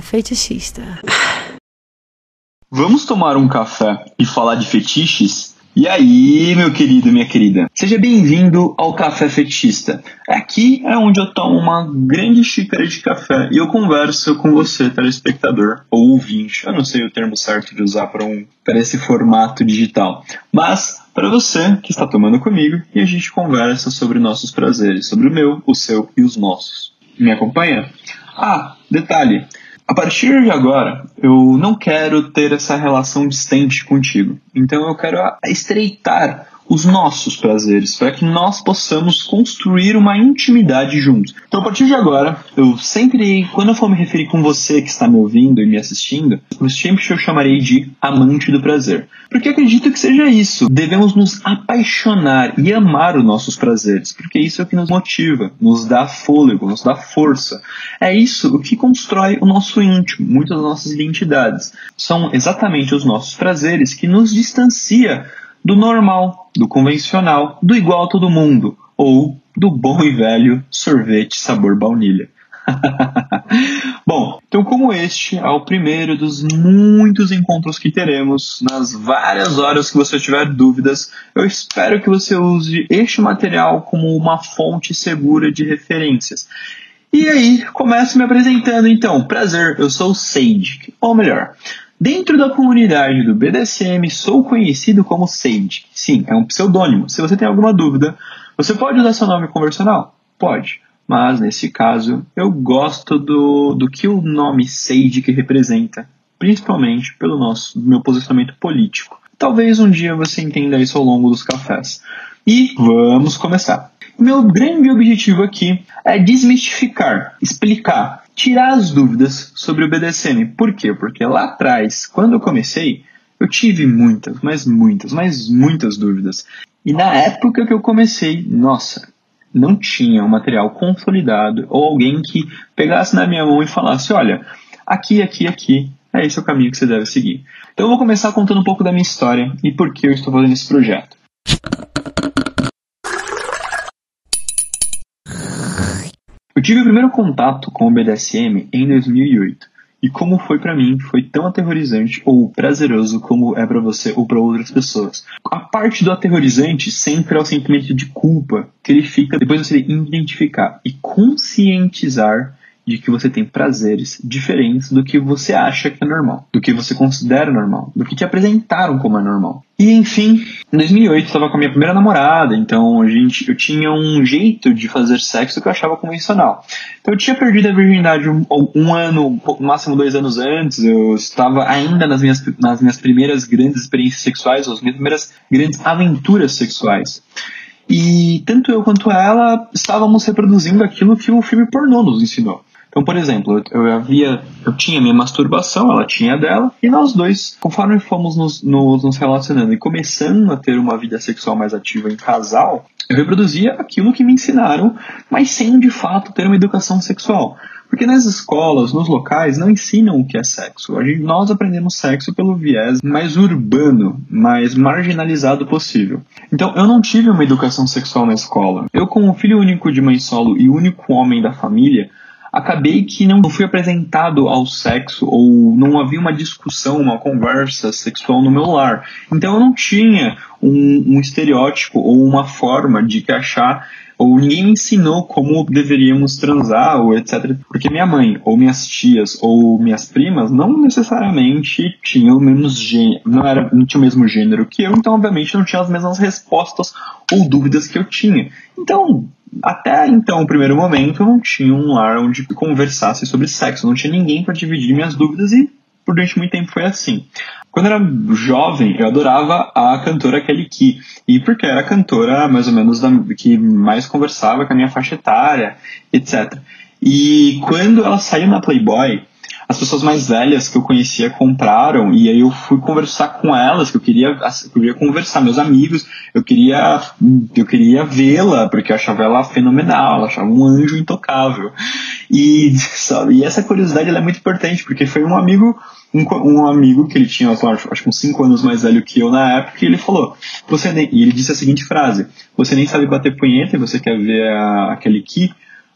Fetichista. Vamos tomar um café e falar de fetiches? E aí, meu querido minha querida? Seja bem-vindo ao Café Fetichista. Aqui é onde eu tomo uma grande xícara de café e eu converso com você, telespectador ou ouvinte. Eu não sei o termo certo de usar para, um, para esse formato digital. Mas para você que está tomando comigo e a gente conversa sobre nossos prazeres, sobre o meu, o seu e os nossos. Me acompanha? Ah, detalhe. A partir de agora, eu não quero ter essa relação distante contigo. Então eu quero estreitar os nossos prazeres, para que nós possamos construir uma intimidade juntos. Então, a partir de agora, eu sempre, quando eu for me referir com você que está me ouvindo e me assistindo, eu sempre eu chamarei de amante do prazer. Porque acredito que seja isso. Devemos nos apaixonar e amar os nossos prazeres, porque isso é o que nos motiva, nos dá fôlego, nos dá força. É isso o que constrói o nosso íntimo, muitas das nossas identidades. São exatamente os nossos prazeres que nos distancia do normal, do convencional, do igual a todo mundo, ou do bom e velho sorvete sabor baunilha. Bom, então como este é o primeiro dos muitos encontros que teremos, nas várias horas que você tiver dúvidas, eu espero que você use este material como uma fonte segura de referências. E aí, começo me apresentando então. Prazer, eu sou o Sage, ou melhor, Dentro da comunidade do BDSM, sou conhecido como Sage. Sim, é um pseudônimo. Se você tem alguma dúvida, você pode usar seu nome conversional? Pode. Mas, nesse caso, eu gosto do, do que o nome Sage que representa, principalmente pelo nosso meu posicionamento político. Talvez um dia você entenda isso ao longo dos cafés. E vamos começar. Meu grande objetivo aqui é desmistificar, explicar tirar as dúvidas sobre o BDSM. Por quê? Porque lá atrás, quando eu comecei, eu tive muitas, mas muitas, mas muitas dúvidas. E na época que eu comecei, nossa, não tinha um material consolidado ou alguém que pegasse na minha mão e falasse: olha, aqui, aqui, aqui, é esse o caminho que você deve seguir. Então eu vou começar contando um pouco da minha história e por que eu estou fazendo esse projeto. Eu tive o primeiro contato com o BDSM em 2008. E como foi para mim, foi tão aterrorizante ou prazeroso como é para você ou para outras pessoas. A parte do aterrorizante sempre é o sentimento de culpa que ele fica depois de você identificar e conscientizar de que você tem prazeres diferentes do que você acha que é normal, do que você considera normal, do que te apresentaram como é normal. E enfim, em 2008 eu estava com a minha primeira namorada, então a gente, eu tinha um jeito de fazer sexo que eu achava convencional. Então eu tinha perdido a virgindade um, um ano, no máximo dois anos antes, eu estava ainda nas minhas, nas minhas primeiras grandes experiências sexuais, ou as minhas primeiras grandes aventuras sexuais. E tanto eu quanto ela estávamos reproduzindo aquilo que o filme pornô nos ensinou. Então, por exemplo, eu, havia, eu tinha minha masturbação, ela tinha dela, e nós dois, conforme fomos nos, nos, nos relacionando e começando a ter uma vida sexual mais ativa em casal, eu reproduzia aquilo que me ensinaram, mas sem de fato ter uma educação sexual. Porque nas escolas, nos locais, não ensinam o que é sexo. Gente, nós aprendemos sexo pelo viés mais urbano, mais marginalizado possível. Então, eu não tive uma educação sexual na escola. Eu, como filho único de mãe solo e único homem da família, acabei que não fui apresentado ao sexo ou não havia uma discussão, uma conversa sexual no meu lar. Então eu não tinha um, um estereótipo ou uma forma de que achar ou ninguém me ensinou como deveríamos transar ou etc. Porque minha mãe, ou minhas tias, ou minhas primas não necessariamente tinham o mesmo gênero, não, era, não tinha o mesmo gênero que eu, então obviamente não tinha as mesmas respostas ou dúvidas que eu tinha. Então, até então, o primeiro momento, eu não tinha um lar onde conversasse sobre sexo, não tinha ninguém para dividir minhas dúvidas e durante muito tempo foi assim. Quando eu era jovem, eu adorava a cantora Kelly Key, e porque era a cantora mais ou menos da, que mais conversava com a minha faixa etária, etc. E quando ela saiu na Playboy, as pessoas mais velhas que eu conhecia compraram e aí eu fui conversar com elas que eu queria eu queria conversar meus amigos eu queria eu queria vê-la porque eu achava ela fenomenal eu achava um anjo intocável. E sabe e essa curiosidade é muito importante porque foi um amigo um, um amigo que ele tinha acho, acho que uns 5 anos mais velho que eu na época e ele falou você nem, e ele disse a seguinte frase você nem sabe bater punheta e você quer ver a, aquele que?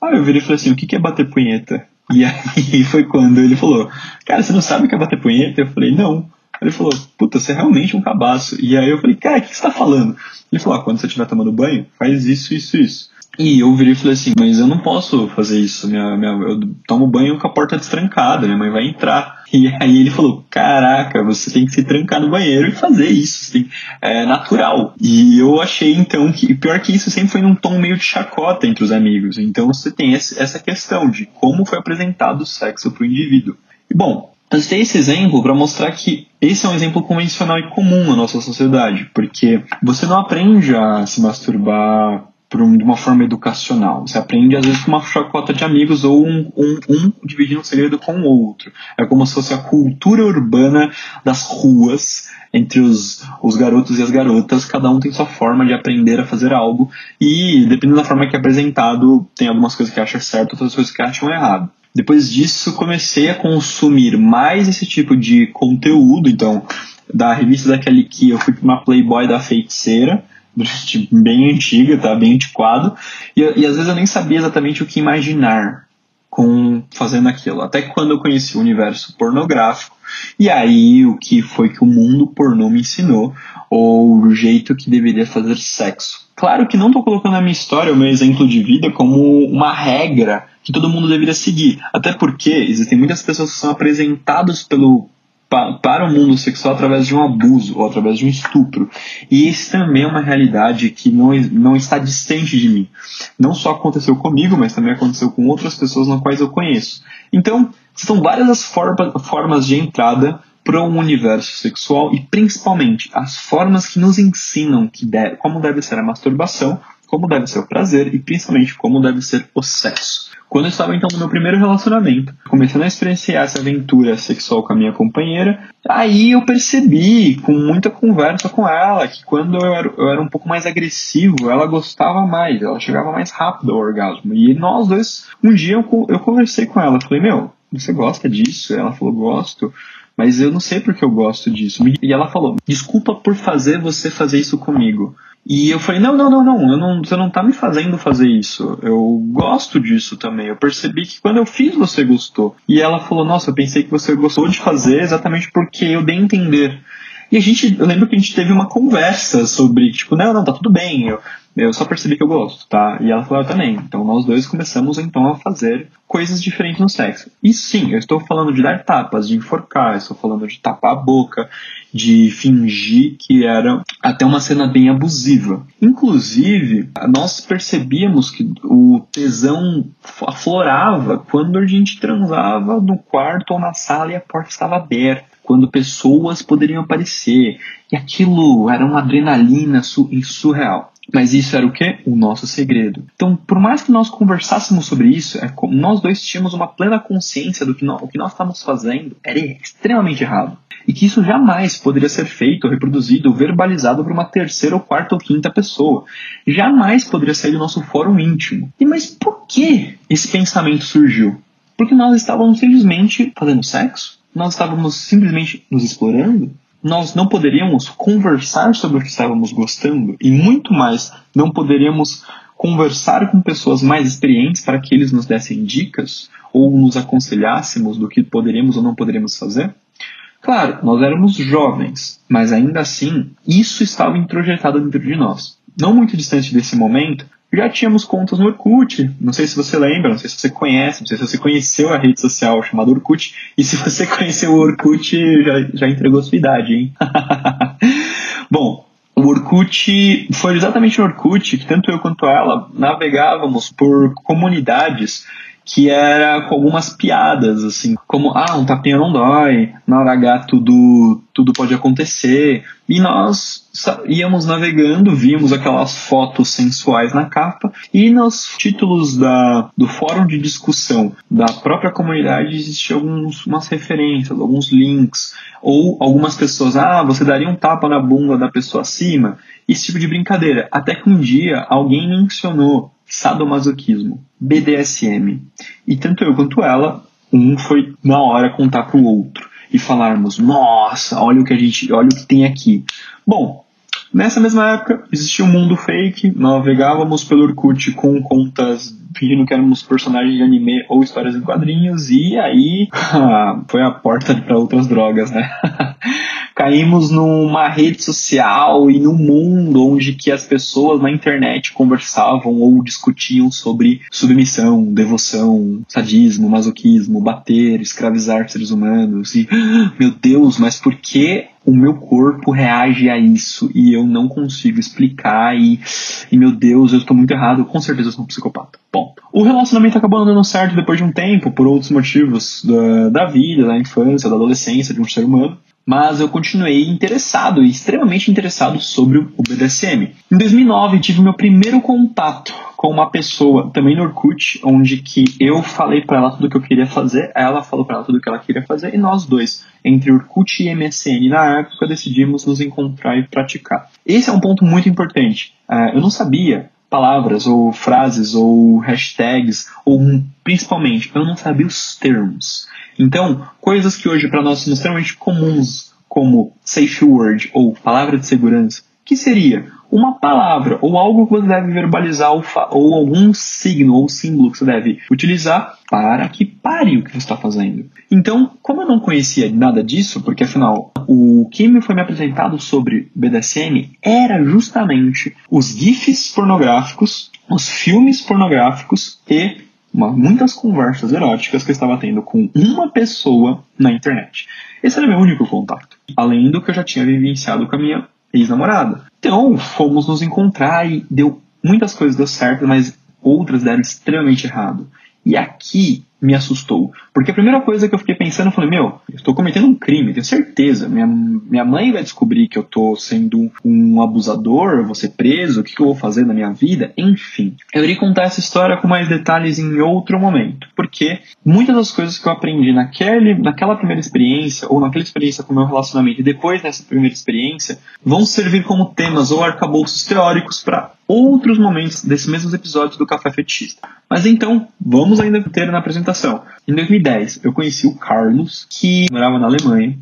Ah eu virei e falei assim o que é bater punheta E aí foi quando ele falou, cara, você não sabe o que é bater punheta? Eu falei, não. Ele falou, puta, você é realmente um cabaço. E aí eu falei, cara, o que você tá falando? Ele falou, ah, quando você estiver tomando banho, faz isso, isso, isso. E eu virei e falei assim, mas eu não posso fazer isso. Minha, minha, eu tomo banho com a porta destrancada, minha mãe vai entrar. E aí ele falou, caraca, você tem que se trancar no banheiro e fazer isso. Tem, é natural. E eu achei então que, pior que isso, sempre foi num tom meio de chacota entre os amigos. Então você tem esse, essa questão de como foi apresentado o sexo para o indivíduo. E bom, eu citei esse exemplo para mostrar que esse é um exemplo convencional e comum na nossa sociedade, porque você não aprende a se masturbar um, de uma forma educacional. Você aprende, às vezes, com uma chacota de amigos ou um, um, um dividindo um segredo com o outro. É como se fosse a cultura urbana das ruas entre os, os garotos e as garotas. Cada um tem sua forma de aprender a fazer algo e, dependendo da forma que é apresentado, tem algumas coisas que acham certo, outras coisas que acham errado. Depois disso, comecei a consumir mais esse tipo de conteúdo. Então, da revista da Kelly eu fui para uma Playboy da feiticeira bem antiga, tá? Bem antiquado. E, e às vezes eu nem sabia exatamente o que imaginar com fazendo aquilo. Até quando eu conheci o universo pornográfico, e aí o que foi que o mundo pornô me ensinou, ou o jeito que deveria fazer sexo. Claro que não estou colocando a minha história, o meu exemplo de vida, como uma regra que todo mundo deveria seguir. Até porque existem muitas pessoas que são apresentadas pelo para o mundo sexual através de um abuso ou através de um estupro. E isso também é uma realidade que não, não está distante de mim. Não só aconteceu comigo, mas também aconteceu com outras pessoas nas quais eu conheço. Então, são várias as forma, formas de entrada para um universo sexual e principalmente as formas que nos ensinam que deve, como deve ser a masturbação, como deve ser o prazer e principalmente como deve ser o sexo. Quando eu estava então no meu primeiro relacionamento, começando a experienciar essa aventura sexual com a minha companheira, aí eu percebi, com muita conversa com ela, que quando eu era, eu era um pouco mais agressivo, ela gostava mais, ela chegava mais rápido ao orgasmo. E nós dois, um dia eu, eu conversei com ela, falei, meu, você gosta disso? Ela falou, gosto mas eu não sei porque eu gosto disso. E ela falou: desculpa por fazer você fazer isso comigo. E eu falei, não, não, não, não, não, você não tá me fazendo fazer isso. Eu gosto disso também. Eu percebi que quando eu fiz, você gostou. E ela falou, nossa, eu pensei que você gostou de fazer exatamente porque eu dei a entender. E a gente, eu lembro que a gente teve uma conversa sobre, tipo, não, não, tá tudo bem, eu, eu só percebi que eu gosto, tá? E ela falou, eu também. Então nós dois começamos então a fazer coisas diferentes no sexo. E sim, eu estou falando de dar tapas, de enforcar, estou falando de tapar a boca, de fingir que era até uma cena bem abusiva. Inclusive, nós percebíamos que o tesão aflorava quando a gente transava no quarto ou na sala e a porta estava aberta quando pessoas poderiam aparecer. E aquilo era uma adrenalina surreal. Mas isso era o que? O nosso segredo. Então, por mais que nós conversássemos sobre isso, é nós dois tínhamos uma plena consciência do que nós, o que nós estávamos fazendo era extremamente errado. E que isso jamais poderia ser feito, reproduzido verbalizado por uma terceira ou quarta ou quinta pessoa. Jamais poderia sair do nosso fórum íntimo. E mas por que esse pensamento surgiu? Porque nós estávamos simplesmente fazendo sexo? Nós estávamos simplesmente nos explorando? Nós não poderíamos conversar sobre o que estávamos gostando e muito mais não poderíamos conversar com pessoas mais experientes para que eles nos dessem dicas ou nos aconselhássemos do que poderíamos ou não poderíamos fazer? Claro, nós éramos jovens, mas ainda assim isso estava introjetado dentro de nós. Não muito distante desse momento, já tínhamos contas no Orkut. Não sei se você lembra, não sei se você conhece, não sei se você conheceu a rede social chamada Orkut. E se você conheceu o Orkut, já, já entregou sua idade, hein? Bom, o Orkut foi exatamente no Orkut que tanto eu quanto ela navegávamos por comunidades que era com algumas piadas, assim, como, ah, um tapinha não dói, na hora H tudo, tudo pode acontecer. E nós íamos navegando, víamos aquelas fotos sensuais na capa, e nos títulos da, do fórum de discussão da própria comunidade existiam algumas referências, alguns links, ou algumas pessoas, ah, você daria um tapa na bunda da pessoa acima? Esse tipo de brincadeira. Até que um dia alguém mencionou sadomasoquismo, BDSM. E tanto eu quanto ela, um foi na hora contar pro outro e falarmos: "Nossa, olha o que a gente, olha o que tem aqui". Bom, Nessa mesma época, existia um mundo fake, navegávamos pelo Orkut com contas fingindo que éramos personagens de anime ou histórias em quadrinhos, e aí foi a porta para outras drogas, né? Caímos numa rede social e num mundo onde que as pessoas na internet conversavam ou discutiam sobre submissão, devoção, sadismo, masoquismo, bater, escravizar seres humanos. E, meu Deus, mas por que o meu corpo reage a isso e eu não consigo explicar e, e meu Deus, eu estou muito errado, com certeza eu sou um psicopata. Bom, o relacionamento acabou não dando certo depois de um tempo, por outros motivos da, da vida, da infância, da adolescência de um ser humano mas eu continuei interessado extremamente interessado sobre o BDSM. Em 2009 tive meu primeiro contato com uma pessoa também no Orkut, onde que eu falei para ela tudo o que eu queria fazer, ela falou para ela tudo o que ela queria fazer e nós dois, entre Orkut e MSN na época, decidimos nos encontrar e praticar. Esse é um ponto muito importante. Uh, eu não sabia palavras ou frases ou hashtags ou principalmente eu não sabia os termos. Então, coisas que hoje para nós são extremamente comuns, como safe word ou palavra de segurança, que seria uma palavra ou algo que você deve verbalizar ou, ou, algum signo ou símbolo que você deve utilizar para que pare o que você está fazendo. Então, como eu não conhecia nada disso, porque afinal o que me foi me apresentado sobre BDSM era justamente os GIFs pornográficos, os filmes pornográficos e uma, muitas conversas eróticas que eu estava tendo com uma pessoa na internet. Esse era meu único contato. Além do que eu já tinha vivenciado com a minha ex-namorada. Então, fomos nos encontrar e deu muitas coisas deu certo, mas outras deram extremamente errado. E aqui me assustou. Porque a primeira coisa que eu fiquei pensando, eu falei, meu, eu estou cometendo um crime, tenho certeza. Minha, minha mãe vai descobrir que eu estou sendo um abusador, eu vou ser preso, o que, que eu vou fazer na minha vida? Enfim. Eu irei contar essa história com mais detalhes em outro momento. Porque muitas das coisas que eu aprendi naquele, naquela primeira experiência, ou naquela experiência com o meu relacionamento, e depois dessa primeira experiência, vão servir como temas ou arcabouços teóricos para outros momentos desses mesmos episódios do Café Fetista. Mas então, vamos ainda ter na apresentação. Em 2010, eu conheci o Carlos, que morava na Alemanha,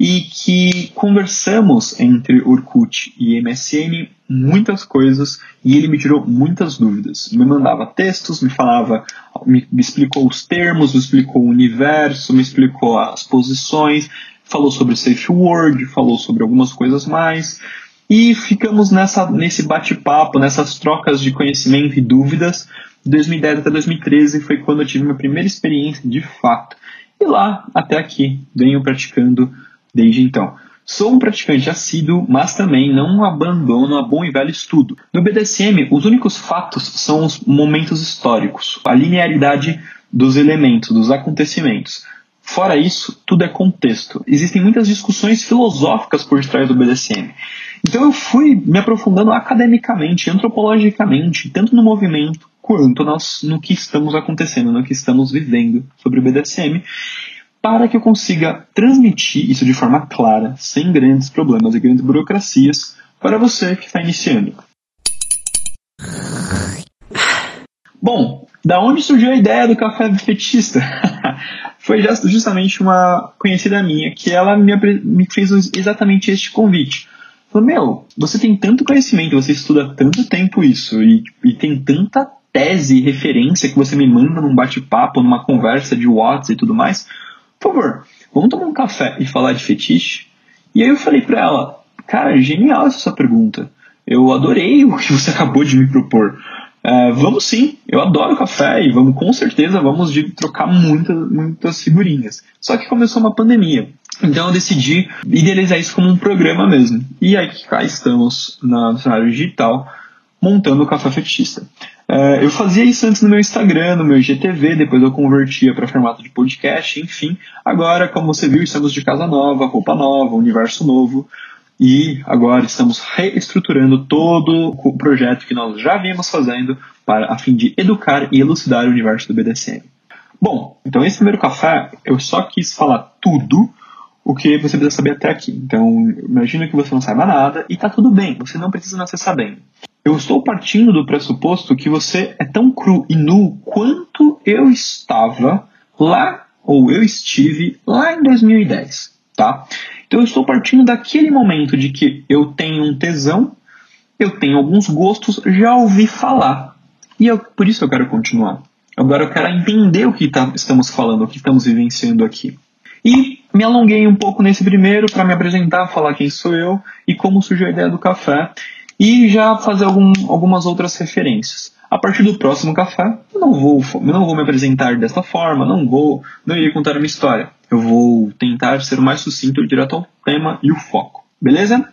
e que conversamos entre Orkut e MSN muitas coisas e ele me tirou muitas dúvidas. Me mandava textos, me falava, me, me explicou os termos, me explicou o universo, me explicou as posições, falou sobre Safe Word, falou sobre algumas coisas mais. E ficamos nessa, nesse bate-papo, nessas trocas de conhecimento e dúvidas. De 2010 até 2013 foi quando eu tive minha primeira experiência de fato. E lá, até aqui, venho praticando desde então. Sou um praticante assíduo, mas também não abandono a bom e velho estudo. No BDSM, os únicos fatos são os momentos históricos, a linearidade dos elementos, dos acontecimentos. Fora isso, tudo é contexto. Existem muitas discussões filosóficas por trás do BDSM. Então eu fui me aprofundando academicamente, antropologicamente, tanto no movimento quanto no que estamos acontecendo, no que estamos vivendo sobre o BDSM, para que eu consiga transmitir isso de forma clara, sem grandes problemas e grandes burocracias, para você que está iniciando. Bom, da onde surgiu a ideia do café fetista? Foi justamente uma conhecida minha que ela me fez exatamente este convite. Falou, meu, você tem tanto conhecimento, você estuda tanto tempo isso e, e tem tanta tese referência que você me manda num bate-papo, numa conversa de WhatsApp e tudo mais. Por favor, vamos tomar um café e falar de fetiche? E aí eu falei pra ela, cara, genial essa sua pergunta. Eu adorei o que você acabou de me propor. Uh, vamos sim, eu adoro café e vamos com certeza vamos de trocar muitas, muitas figurinhas. Só que começou uma pandemia. Então eu decidi idealizar isso como um programa mesmo. E aí cá estamos no cenário digital montando o Café Fetista. Uh, eu fazia isso antes no meu Instagram, no meu GTV, depois eu convertia para formato de podcast, enfim. Agora, como você viu, estamos de casa nova, roupa nova, universo novo. E agora estamos reestruturando todo o projeto que nós já vínhamos fazendo para a fim de educar e elucidar o universo do BDSM. Bom, então esse primeiro café eu só quis falar tudo o que você precisa saber até aqui. Então, imagina que você não saiba nada e tá tudo bem, você não precisa nascer sabendo. Eu estou partindo do pressuposto que você é tão cru e nu quanto eu estava lá, ou eu estive lá em 2010, tá? Então eu estou partindo daquele momento de que eu tenho um tesão, eu tenho alguns gostos, já ouvi falar. E eu, por isso eu quero continuar. Agora eu quero entender o que tá, estamos falando, o que estamos vivenciando aqui. E me alonguei um pouco nesse primeiro para me apresentar, falar quem sou eu e como surgiu a ideia do café e já fazer algum, algumas outras referências. A partir do próximo café, eu não vou, não vou me apresentar dessa forma, não vou, não irei contar uma história. Eu vou tentar ser o mais sucinto, direto ao tema e o foco. Beleza?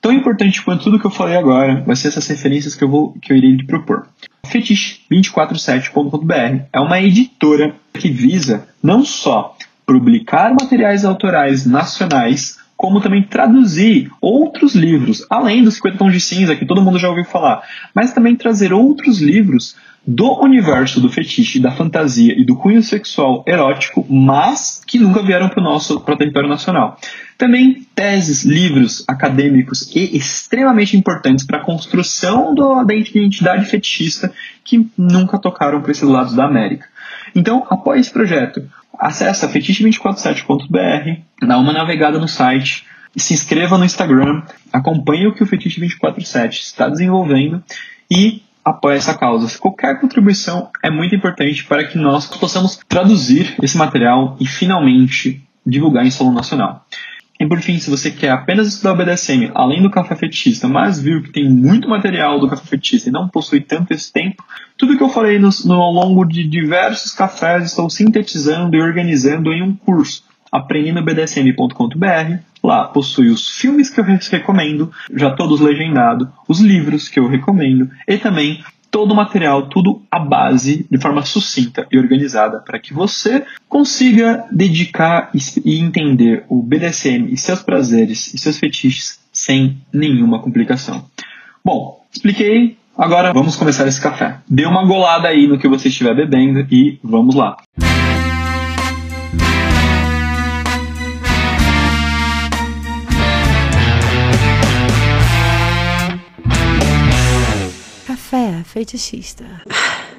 Tão importante quanto tudo que eu falei agora vai ser essas referências que eu, vou, que eu irei lhe propor. Fetiche247.com.br é uma editora que visa não só publicar materiais autorais nacionais, como também traduzir outros livros, além dos 50 tons de cinza que todo mundo já ouviu falar, mas também trazer outros livros do universo do fetiche, da fantasia e do cunho sexual erótico, mas que nunca vieram para o nosso para o território nacional. Também teses, livros acadêmicos e extremamente importantes para a construção do, da identidade fetichista que nunca tocaram para esses lados da América. Então, apoie esse projeto. Acesse fetiche247.br, dá uma navegada no site, se inscreva no Instagram, acompanhe o que o Fetiche 247 está desenvolvendo e apoia essa causa. Qualquer contribuição é muito importante para que nós possamos traduzir esse material e finalmente divulgar em solo nacional. E por fim, se você quer apenas estudar o BDSM, além do café fetista, mas viu que tem muito material do café fetista e não possui tanto esse tempo, tudo que eu falei no, no, ao longo de diversos cafés estou sintetizando e organizando em um curso, aprendendobdsm.com.br. Lá possui os filmes que eu recomendo, já todos legendados, os livros que eu recomendo e também todo o material, tudo à base, de forma sucinta e organizada, para que você consiga dedicar e entender o BDSM e seus prazeres e seus fetiches sem nenhuma complicação. Bom, expliquei, agora vamos começar esse café. Dê uma golada aí no que você estiver bebendo e vamos lá. Café fetichista.